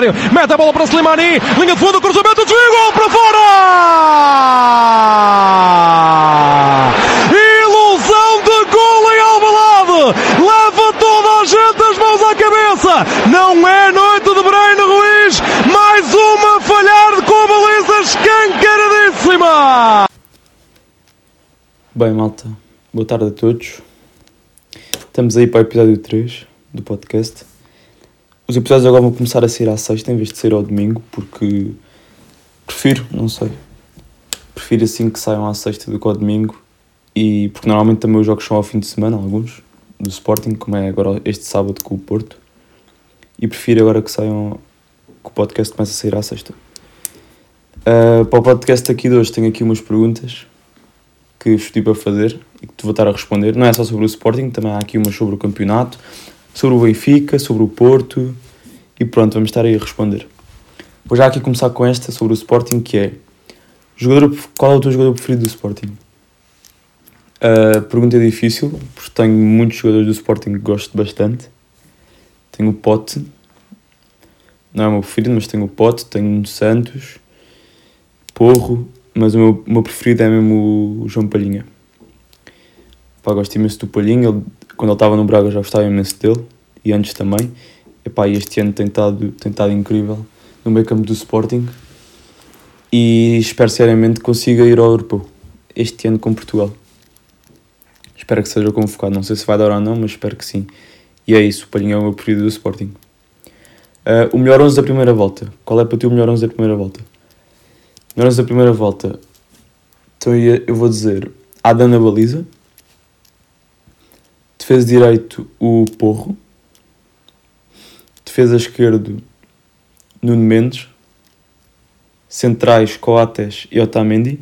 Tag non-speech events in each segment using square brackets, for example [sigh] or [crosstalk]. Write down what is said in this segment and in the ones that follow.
Mete a bola para Slimani, linha de fundo, cruzamento, desvio, gol para fora! Ilusão de gol em Alvalade! Leva toda a gente as mãos à cabeça! Não é noite de Breno Ruiz, mais uma falhar com a baliza escancaradíssima! Bem, malta, boa tarde a todos. Estamos aí para o episódio 3 do podcast. Os episódios agora vão começar a sair à sexta em vez de ser ao domingo, porque prefiro, não sei. Prefiro assim que saiam à sexta do que ao domingo. E porque normalmente também os jogos são ao fim de semana, alguns, do Sporting, como é agora este sábado com o Porto. E prefiro agora que saiam que o podcast comece a sair à sexta. Uh, para o podcast aqui de hoje tenho aqui umas perguntas que estive para fazer e que te vou estar a responder. Não é só sobre o Sporting, também há aqui umas sobre o campeonato, sobre o Benfica, sobre o Porto e pronto, vamos estar aí a responder. Vou já aqui começar com esta sobre o Sporting, que é jogador, qual é o teu jogador preferido do Sporting? Uh, pergunta é difícil, porque tenho muitos jogadores do Sporting que gosto bastante. Tenho o Pote, não é o meu preferido, mas tenho o Pote, tenho o Santos, Porro, mas o meu, o meu preferido é mesmo o João Palhinha. Pá, gosto imenso do Palhinha, ele, quando ele estava no Braga já gostava imenso dele, e antes também. Epá, este ano tem estado, tem estado incrível no meio campo do Sporting e espero seriamente que consiga ir ao Europeu este ano com Portugal. Espero que seja convocado, não sei se vai dar ou não, mas espero que sim. E é isso, o Palhinha é o meu preferido do Sporting. Uh, o melhor 11 da primeira volta. Qual é para ti o melhor 11 da primeira volta? Melhor 11 da primeira volta. Então eu vou dizer Adam na baliza. Defesa direito, o Porro. Defesa esquerdo, Nuno Mendes. Centrais, Coates e Otamendi.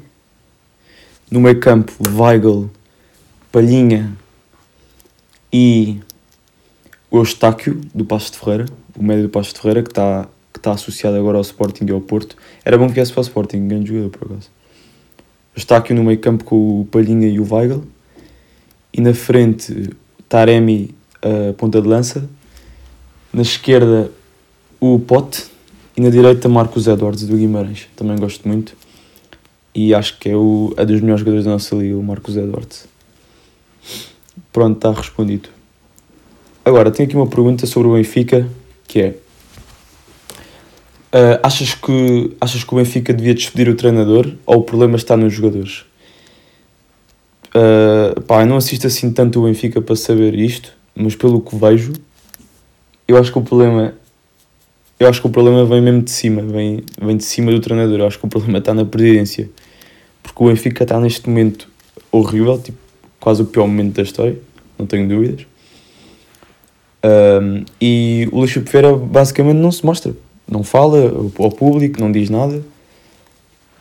No meio campo, Weigl, Palhinha e o Eustáquio, do Passo de Ferreira. O médio do Passo de Ferreira, que está que está associado agora ao Sporting e ao Porto. Era bom que viesse para o Sporting, grande jogador por acaso. Eustáquio no meio campo com o Palhinha e o Weigl. E na frente, Taremi, a ponta de lança. Na esquerda, o Pote. E na direita, Marcos Edwards, do Guimarães. Também gosto muito. E acho que é, o, é dos melhores jogadores da nossa liga, o Marcos Edwards. Pronto, está respondido. Agora, tenho aqui uma pergunta sobre o Benfica, que é... Uh, achas, que, achas que o Benfica devia despedir o treinador ou o problema está nos jogadores? Uh, pá, eu não assisto assim tanto o Benfica para saber isto, mas pelo que vejo, eu acho que o problema eu acho que o problema vem mesmo de cima, vem, vem de cima do treinador. Eu acho que o problema está na presidência. Porque o Benfica está neste momento horrível, tipo, quase o pior momento da história, não tenho dúvidas. Um, e o Luís Feira basicamente não se mostra, não fala ao público, não diz nada.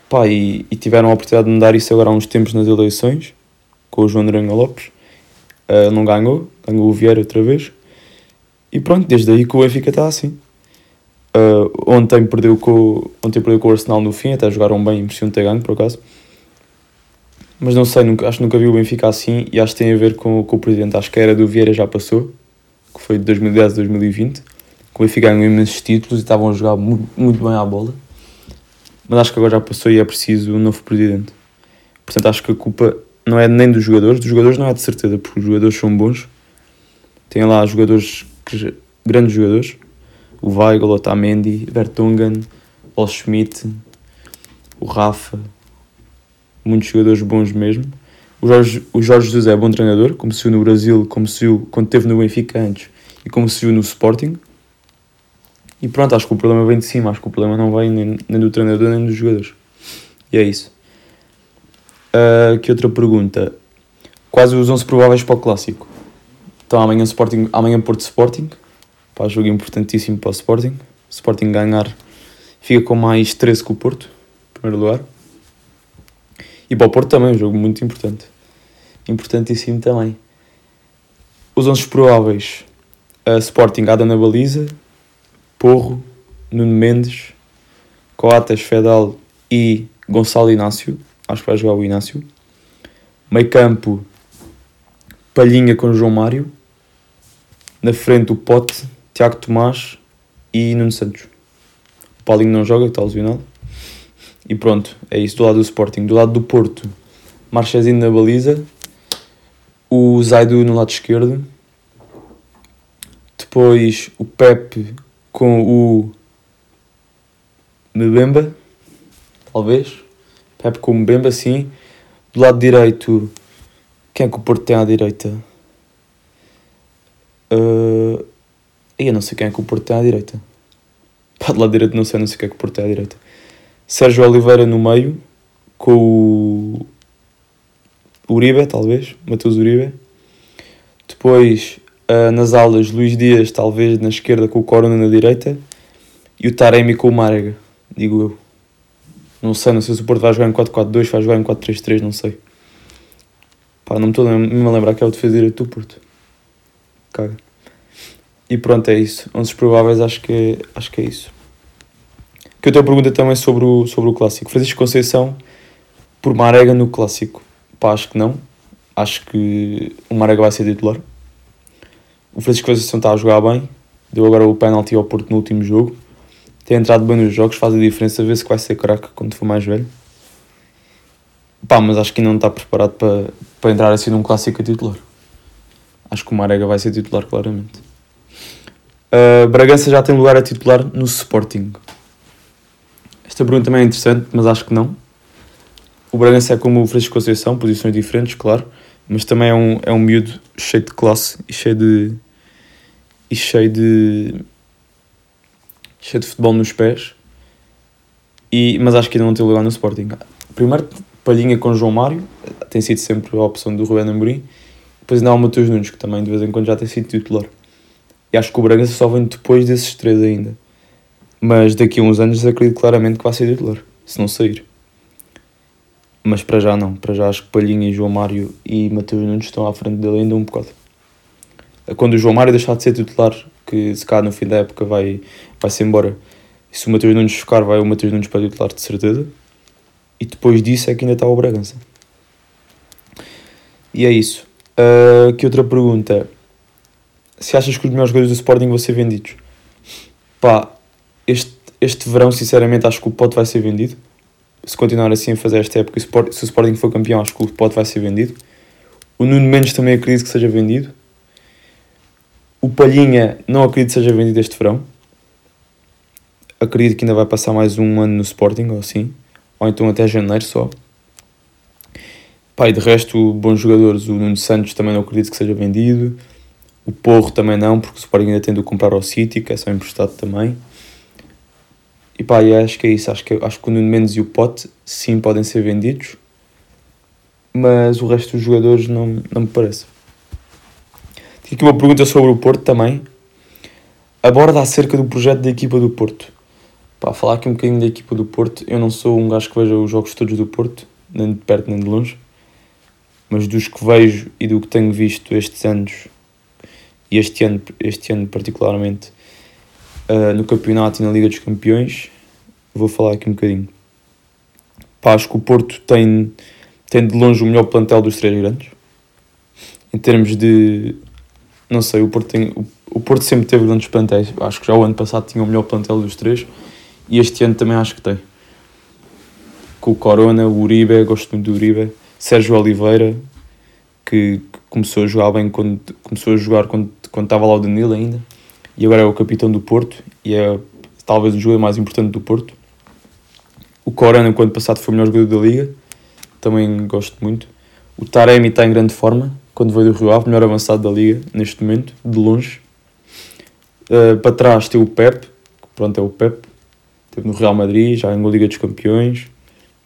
Pá, e, e, tiveram a oportunidade de mudar isso agora há uns tempos nas eleições, com o João Noronha Lopes. Uh, não ganhou, ganhou o Vieira outra vez. E pronto, desde aí que o Benfica está assim. Uh, ontem, perdeu com, ontem perdeu com o Arsenal no fim, até jogaram bem, impressionante ter ganho por acaso. Mas não sei, nunca, acho que nunca vi o Benfica assim e acho que tem a ver com, com o presidente. Acho que a era do Vieira já passou, que foi de 2010 a 2020. Com o Benfica ganhou imensos títulos e estavam a jogar muito, muito bem à bola. Mas acho que agora já passou e é preciso um novo presidente. Portanto, acho que a culpa não é nem dos jogadores, dos jogadores não é de certeza, porque os jogadores são bons. Tem lá jogadores, que, grandes jogadores, o Weigl, Otamendi, Vertonghen, o Schmidt, o Rafa, muitos jogadores bons mesmo. O Jorge, o Jorge Jesus é bom treinador, como se viu no Brasil, como se viu quando esteve no Benfica antes e como se viu no Sporting. E pronto, acho que o problema vem de cima, acho que o problema não vem nem, nem do treinador nem dos jogadores. E é isso. Uh, que outra pergunta? Quais os 11 prováveis para o Clássico? Então amanhã, Sporting, amanhã Porto Sporting, Pá, jogo importantíssimo para o Sporting. O Sporting ganhar fica com mais 13 que o Porto, em primeiro lugar. E para o Porto também, um jogo muito importante. Importantíssimo também. Os 11 prováveis: a Sporting, Ada na baliza, Porro, Nuno Mendes, Coates, Fedal e Gonçalo Inácio. Acho que vai jogar o Inácio. Meio campo: Palhinha com João Mário. Na frente, o Pote Tiago Tomás e Nuno Santos. Paulinho não joga, está lesionado. E pronto, é isso do lado do Sporting. Do lado do Porto, Marchezinho na baliza, o Zaidu no lado esquerdo, depois o Pepe com o Mbemba, talvez. Pepe com o Mbemba, sim. Do lado direito, quem é que o Porto tem à direita? Uh, eu não sei quem é que o Porto tem à direita. Pá, do lado direito não sei, não sei quem é que o Porto tem à direita. Sérgio Oliveira no meio, com o Uribe, talvez, Matheus Uribe. Depois, uh, nas alas, Luís Dias, talvez, na esquerda, com o Corona na direita. E o Taremi com o Marega, digo eu. Não sei, não sei se o Porto vai jogar em 4-4-2, vai jogar em 4-3-3, não sei. Pá, não me estou a lembrar que é o defesa direito do Porto. Caga. E pronto, é isso. 11 prováveis, acho que, é, acho que é isso. Que eu tenho pergunta também sobre o, sobre o clássico. Francisco Conceição por Marega no clássico. Pá, acho que não. Acho que o Marega vai ser titular. O Francisco Conceição está a jogar bem. Deu agora o penalti ao Porto no último jogo. Tem entrado bem nos jogos, faz a diferença. Vê se vai ser craque quando for mais velho. Pá, mas acho que ainda não está preparado para, para entrar assim num clássico a titular. Acho que o Marega vai ser titular claramente. Uh, Bragança já tem lugar a titular no Sporting. Esta pergunta também é interessante, mas acho que não. O Bragança é como o Francisco Conceição, posições diferentes, claro, mas também é um, é um miúdo cheio de classe e cheio de. e cheio de. Cheio de futebol nos pés. E, mas acho que ainda não tem lugar no Sporting. Primeiro, Palhinha com João Mário, tem sido sempre a opção do Rubén Amorim. Depois ainda há o Matheus Nunes, que também de vez em quando já tem sido titular. E acho que o Bragança só vem depois desses três ainda. Mas daqui a uns anos acredito claramente que vai ser titular, se não sair. Mas para já não. Para já acho que Palhinha, João Mário e Matheus Nunes estão à frente dele ainda um bocado. Quando o João Mário deixar de ser titular, que se cá no fim da época vai, vai ser embora. E se o Matheus Nunes ficar, vai o Matheus Nunes para titular de certeza. E depois disso é que ainda está o Bragança. E é isso. Uh, que outra pergunta? Se achas que os melhores jogadores do Sporting vão ser vendidos? Pá, este, este verão, sinceramente, acho que o Pote vai ser vendido. Se continuar assim a fazer esta época, se o Sporting for campeão, acho que o Pote vai ser vendido. O Nuno Mendes também acredito que seja vendido. O Palhinha não acredito que seja vendido este verão. Acredito que ainda vai passar mais um ano no Sporting, ou assim. Ou então até janeiro só. E de resto, bons jogadores. O Nuno Santos também não acredito que seja vendido. O Porro também não, porque o Sporting ainda tem de comprar ao City, que é só emprestado também. E pá, acho que é isso. Acho que, acho que o Nuno Mendes e o Pote sim podem ser vendidos, mas o resto dos jogadores não, não me parece. Aqui uma pergunta sobre o Porto também. Aborda acerca do projeto da equipa do Porto. Pá, falar aqui um bocadinho da equipa do Porto. Eu não sou um gajo que veja os jogos todos do Porto, nem de perto nem de longe, mas dos que vejo e do que tenho visto estes anos, e este ano, este ano particularmente, uh, no campeonato e na Liga dos Campeões. Vou falar aqui um bocadinho. Pá, acho que o Porto tem, tem de longe o melhor plantel dos três grandes. Em termos de. Não sei, o Porto, tem, o, o Porto sempre teve grandes plantéis. Acho que já o ano passado tinha o melhor plantel dos três. E este ano também acho que tem. Com o Corona, o Uribe, gosto muito do Uribe. Sérgio Oliveira, que começou a jogar bem quando começou a jogar quando, quando estava lá o Danilo ainda e agora é o capitão do Porto e é talvez o jogador mais importante do Porto. O Corona, quando passado, foi o melhor jogador da liga, também gosto muito. O Taremi está em grande forma, quando veio do Rio Ave, melhor avançado da liga neste momento, de longe. Uh, para trás tem o Pep, que pronto, é o Pep, esteve no Real Madrid, já ganhou a Liga dos Campeões,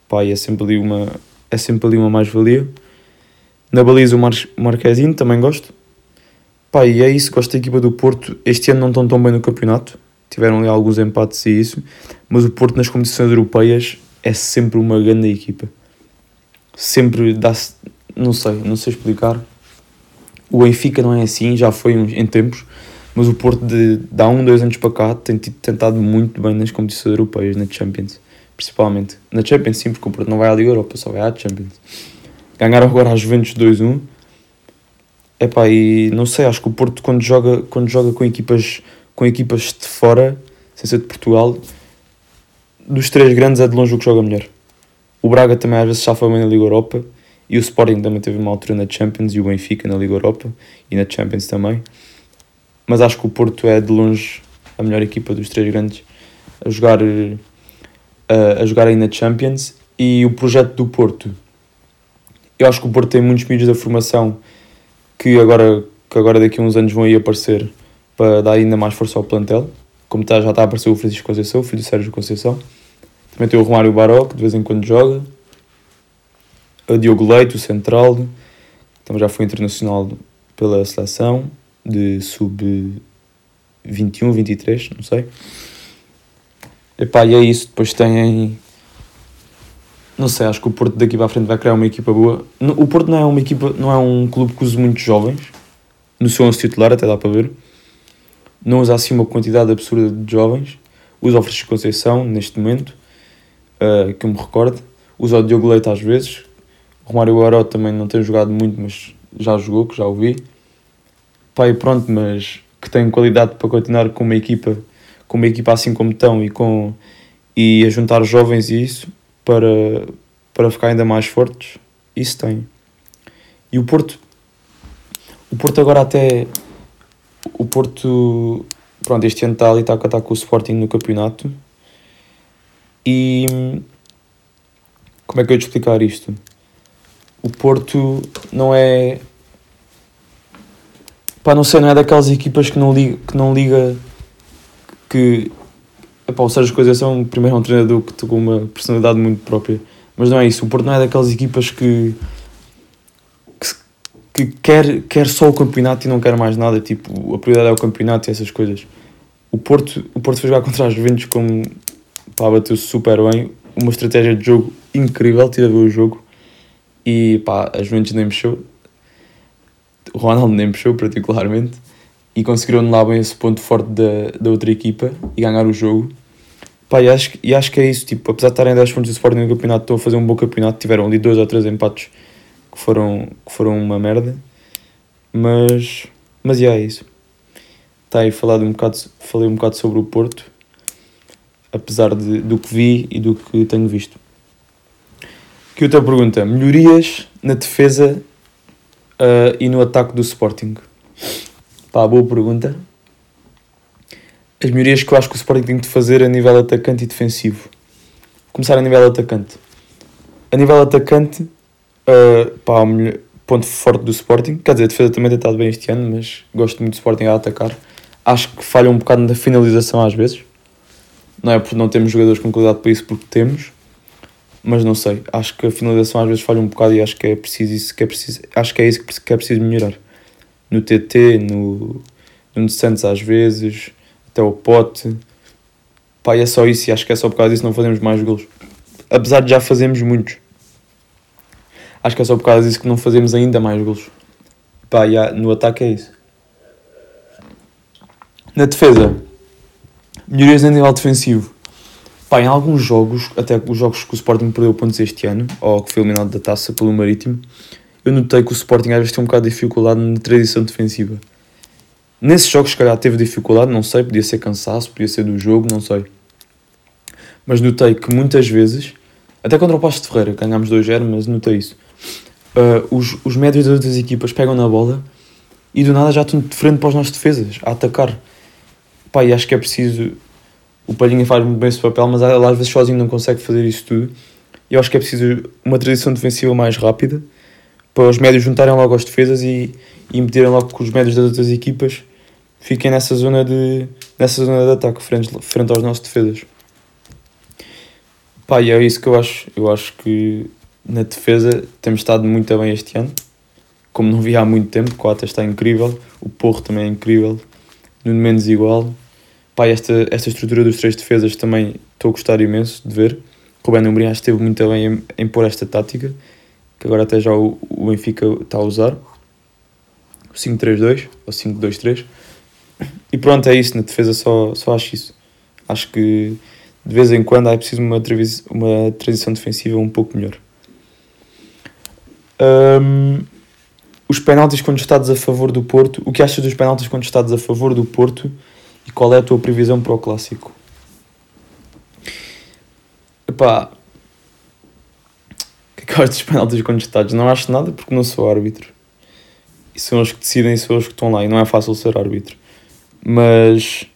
pá, é sempre ali uma, é sempre ali uma mais-valia. Na baliza o Mar Marquezinho, também gosto. Pá, e é isso, gosto da equipa do Porto. Este ano não estão tão bem no campeonato, tiveram ali alguns empates e isso, mas o Porto nas competições europeias é sempre uma grande equipa. Sempre dá-se, não sei, não sei explicar. O Benfica não é assim, já foi em tempos, mas o Porto de, de há um, dois anos para cá tem tentado muito bem nas competições europeias, na Champions, principalmente. Na Champions sim, porque o Porto não vai à Liga Europa, só vai à Champions. Ganharam agora a Juventus 2-1 Epá, e não sei, acho que o Porto quando joga, quando joga com equipas com equipas de fora, sem ser de Portugal, dos três grandes é de longe o que joga melhor. O Braga também às vezes chafa bem na Liga Europa e o Sporting também teve uma altura na Champions e o Benfica na Liga Europa e na Champions também. Mas acho que o Porto é de longe a melhor equipa dos três grandes a jogar, a, a jogar aí na Champions. E o projeto do Porto, eu acho que o Porto tem muitos mídios da formação que agora, que agora daqui a uns anos vão aí aparecer para dar ainda mais força ao plantel. Como está, já está a aparecer o Francisco Conceição, o filho do Sérgio Conceição. Também tem o Romário Baró, que de vez em quando joga. O Diogo Leite, o central. Também já foi internacional pela seleção de sub-21, 23, não sei. Epá, e é isso. Depois tem. Não sei, acho que o Porto daqui para a frente vai criar uma equipa boa. O Porto não é uma equipa, não é um clube que use muitos jovens. No seu 11 titular, até dá para ver. Não usa assim uma quantidade absurda de jovens. Usa o Francisco Conceição, neste momento, uh, que eu me recordo. Usa o Diogo Leite às vezes. Romário Guaró também não tem jogado muito, mas já jogou, que já o vi. Pai, pronto, mas que tem qualidade para continuar com uma equipa, com uma equipa assim como estão e com e a juntar jovens e isso para para ficar ainda mais fortes. Isso tem. E o Porto o Porto agora até o Porto pronto, este ano está ali, está catar com o Sporting no campeonato. E como é que eu ia te explicar isto? O Porto não é Pá, não sei, não é daquelas equipas que não liga, que, não liga, que epá, o Sérgio Coisas é um, primeiro é um treinador que tem uma personalidade muito própria, mas não é isso, o Porto não é daquelas equipas que, que, que quer, quer só o campeonato e não quer mais nada, tipo, a prioridade é o campeonato e essas coisas. O Porto, o Porto foi jogar contra as Juventus como, pá, bateu-se super bem, uma estratégia de jogo incrível, tive a ver o jogo, e pá, as Juventus nem mexeu, o Ronaldo nem puxou particularmente e conseguiram anular bem esse ponto forte da, da outra equipa e ganhar o jogo. Pá, e, acho, e acho que é isso, tipo, apesar de estarem 10 pontos do Sporting no campeonato, estão a fazer um bom campeonato, tiveram ali dois ou três empates que foram, que foram uma merda, mas, mas yeah, é isso. Está aí falado um bocado, falei um bocado sobre o Porto, apesar de, do que vi e do que tenho visto. Que outra pergunta, melhorias na defesa uh, e no ataque do Sporting? Pá, boa pergunta. As melhorias que eu acho que o Sporting tem de fazer a nível atacante e defensivo. Começar a nível atacante. A nível atacante, uh, pá, o melhor, ponto forte do Sporting. Quer dizer, a defesa também tem estado bem este ano, mas gosto muito do Sporting a atacar. Acho que falha um bocado na finalização às vezes. Não é porque não temos jogadores com qualidade para isso, porque temos mas não sei. Acho que a finalização às vezes falha um bocado e acho que é preciso isso que é preciso. Acho que é isso que é preciso melhorar. No TT, no, no Santos às vezes, até o pote. Pá, é só isso e acho que é só por causa disso não fazemos mais golos. Apesar de já fazermos muitos. Acho que é só por causa disso que não fazemos ainda mais golos. Pá, yeah, no ataque é isso. Na defesa, melhorias a nível defensivo. Pá, em alguns jogos, até os jogos que o Sporting perdeu pontos este ano, ou que foi eliminado da taça pelo Marítimo, eu notei que o Sporting às vezes tem um bocado de dificuldade na tradição defensiva. Nesses jogos, se calhar, teve dificuldade, não sei, podia ser cansaço, podia ser do jogo, não sei. Mas notei que muitas vezes, até contra o Pasto de Ferreira, ganhámos 2-0, mas notei isso. Uh, os, os médios das outras equipas pegam na bola e do nada já estão de frente para os nossos defesas, a atacar. Pá, e acho que é preciso o Palhinha faz muito bem esse papel, mas ele às vezes sozinho não consegue fazer isso tudo. Eu acho que é preciso uma transição defensiva mais rápida para os médios juntarem logo as defesas e, e impedirem logo que os médios das outras equipas fiquem nessa zona de, nessa zona de ataque frente, frente aos nossos defesas. Pá, e é isso que eu acho. Eu acho que na defesa temos estado muito bem este ano, como não vi há muito tempo. O Coata está incrível, o Porro também é incrível, no menos igual. Pá, esta, esta estrutura dos três defesas também estou a gostar imenso de ver. Rubén Amorim acho que esteve muito bem em, em pôr esta tática, que agora até já o, o Benfica está a usar. O 5-3-2 ou 5-2-3. E pronto, é isso. Na defesa só, só acho isso. Acho que de vez em quando é preciso uma, uma transição defensiva um pouco melhor. Um, os penaltis contestados a favor do Porto. O que achas dos penaltis contestados a favor do Porto? E qual é a tua previsão para o clássico? Epá, que é eu acho dos penaltis contestados? Não acho nada porque não sou árbitro. E são os que decidem, são os que estão lá. E não é fácil ser árbitro. Mas,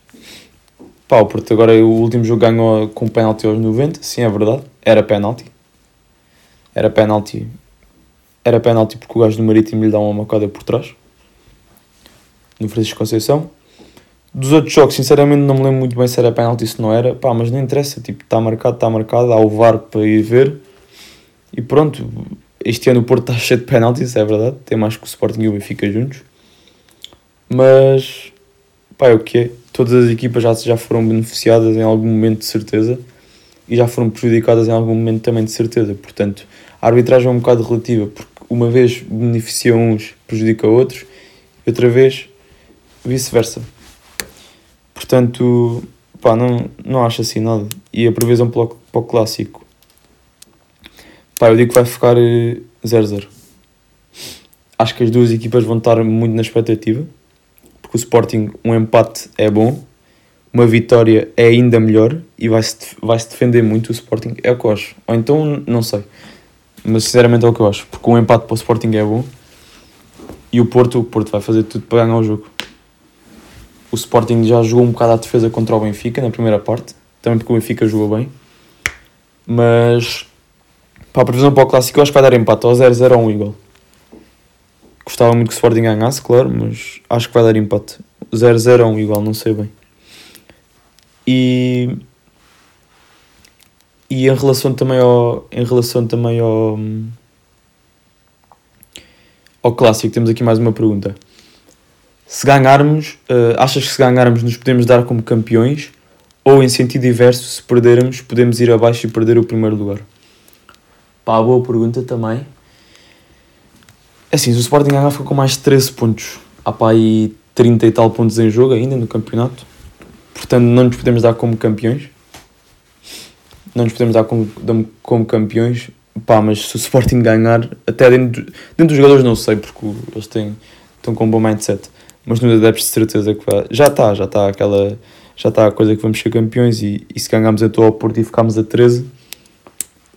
pá, o Porto agora o último jogo ganhou com penalti aos 90. Sim, é verdade. Era penalti. Era penalti. Era penalti porque o gajo do Marítimo lhe dá uma macada por trás. No Francisco Conceição. Dos outros jogos, sinceramente, não me lembro muito bem se era penalti se não era. Pá, mas não interessa. Tipo, está marcado, está marcado. Há o VAR para ir ver. E pronto. Este ano o Porto está [laughs] cheio de penaltis, é verdade. Tem mais que o Sporting e o Benfica juntos. Mas, pá, é o que é. Todas as equipas já, já foram beneficiadas em algum momento, de certeza. E já foram prejudicadas em algum momento também, de certeza. Portanto, a arbitragem é um bocado relativa. Porque uma vez beneficia uns, prejudica outros. E outra vez, vice-versa. Portanto, pá, não, não acho assim nada. E a previsão para o, para o clássico. Pá, eu digo que vai ficar 0-0. Acho que as duas equipas vão estar muito na expectativa. Porque o Sporting, um empate é bom. Uma vitória é ainda melhor. E vai-se vai -se defender muito o Sporting. É o que eu acho. Ou então, não sei. Mas sinceramente é o que eu acho. Porque um empate para o Sporting é bom. E o Porto, o Porto vai fazer tudo para ganhar o jogo. O Sporting já jogou um bocado à defesa contra o Benfica na primeira parte, também porque o Benfica jogou bem. Mas para a previsão para o clássico, eu acho que vai dar empate ou 0-0 ou 1 igual. Gostava muito que o Sporting ganhasse, claro, mas acho que vai dar empate. 0-0 ou 1 igual, não sei bem. E e em relação também ao em relação também ao ao clássico temos aqui mais uma pergunta se ganharmos, uh, achas que se ganharmos nos podemos dar como campeões? Ou em sentido inverso, se perdermos, podemos ir abaixo e perder o primeiro lugar? Pá, boa pergunta também. É assim, se o Sporting ganhar fica com mais 13 pontos. Há pá aí 30 e tal pontos em jogo ainda no campeonato. Portanto, não nos podemos dar como campeões. Não nos podemos dar como, como campeões. Pá, mas se o Sporting ganhar, até dentro, dentro dos jogadores não sei, porque eles têm, estão com um bom mindset mas nos adeptos de certeza que vai. Já está, já está aquela. Já está a coisa que vamos ser campeões e, e se ganharmos a tua Porto e ficarmos a 13,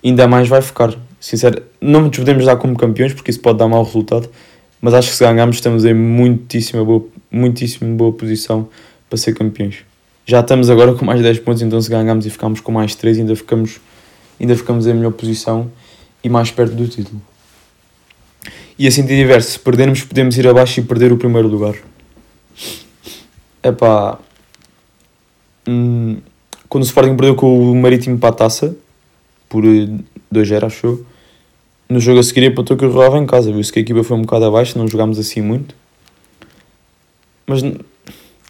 ainda mais vai ficar. Sincero, não nos podemos dar como campeões porque isso pode dar mau resultado, mas acho que se ganharmos estamos em muitíssima boa, muitíssima boa posição para ser campeões. Já estamos agora com mais 10 pontos, então se ganharmos e ficarmos com mais 3, ainda ficamos, ainda ficamos em melhor posição e mais perto do título. E assim de diverso, se perdermos podemos ir abaixo e perder o primeiro lugar. Epá. Hum, quando o Sporting perdeu com o Marítimo para a taça, por 2-0, acho eu, no jogo a seguir empatou que eu jogava em casa. Viu-se que a equipa foi um bocado abaixo, não jogámos assim muito. Mas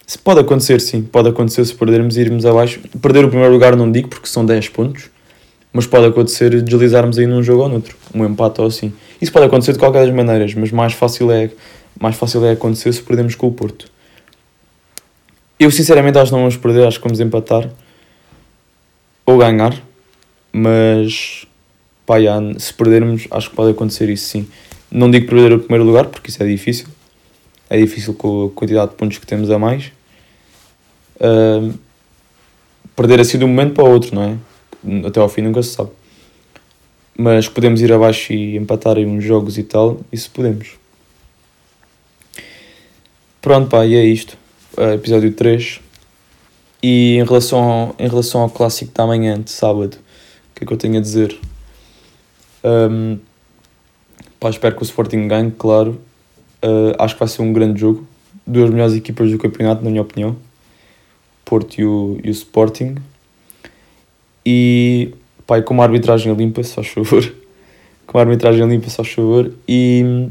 se pode acontecer, sim, pode acontecer se perdermos e irmos abaixo. Perder o primeiro lugar não digo porque são 10 pontos, mas pode acontecer deslizarmos aí num jogo ou noutro, um empate ou assim. Isso pode acontecer de qualquer das maneiras, mas mais fácil é, mais fácil é acontecer se perdermos com o Porto. Eu sinceramente acho que não vamos perder, acho que vamos empatar ou ganhar, mas pá, já, se perdermos, acho que pode acontecer isso sim. Não digo perder o primeiro lugar, porque isso é difícil, é difícil com a quantidade de pontos que temos a mais. Uh, perder assim de um momento para o outro, não é? Até ao fim nunca se sabe. Mas podemos ir abaixo e empatar em uns jogos e tal, isso podemos. Pronto, pá, e é isto episódio 3. E em relação, ao, em relação ao clássico da manhã, de sábado, o que é que eu tenho a dizer? Um, pá, espero que o Sporting ganhe, claro. Uh, acho que vai ser um grande jogo. Duas melhores equipas do campeonato, na minha opinião. Porto e o, e o Sporting. E, pá, e com uma arbitragem limpa, só favor. [laughs] com uma arbitragem limpa, só favor. E,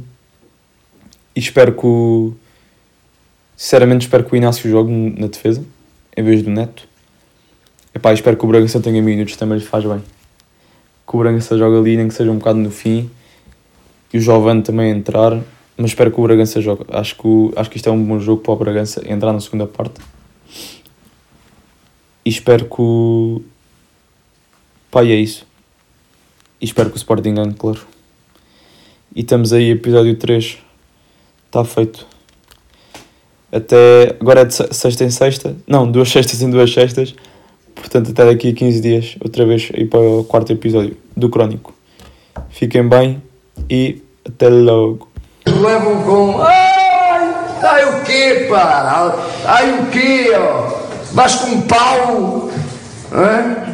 e espero que o Sinceramente espero que o Inácio jogue na defesa, em vez do Neto. Epá, espero que o Bragança tenha minutos, também lhe faz bem. Que o Bragança jogue ali, nem que seja um bocado no fim. E o Jovem também entrar. Mas espero que o Bragança jogue. Acho que, o, acho que isto é um bom jogo para o Bragança entrar na segunda parte. E espero que o... Pá, é isso. E espero que o Sporting ganhe, claro. E estamos aí, episódio 3. Está feito até agora é de sexta em sexta, não, duas sextas em duas sextas, Portanto, até daqui a 15 dias, outra vez aí para o quarto episódio do Crónico. Fiquem bem e até logo. Levam com. Ai! Ai o quê, pá? Ai o quê, ó? Vais com um pau? Hã?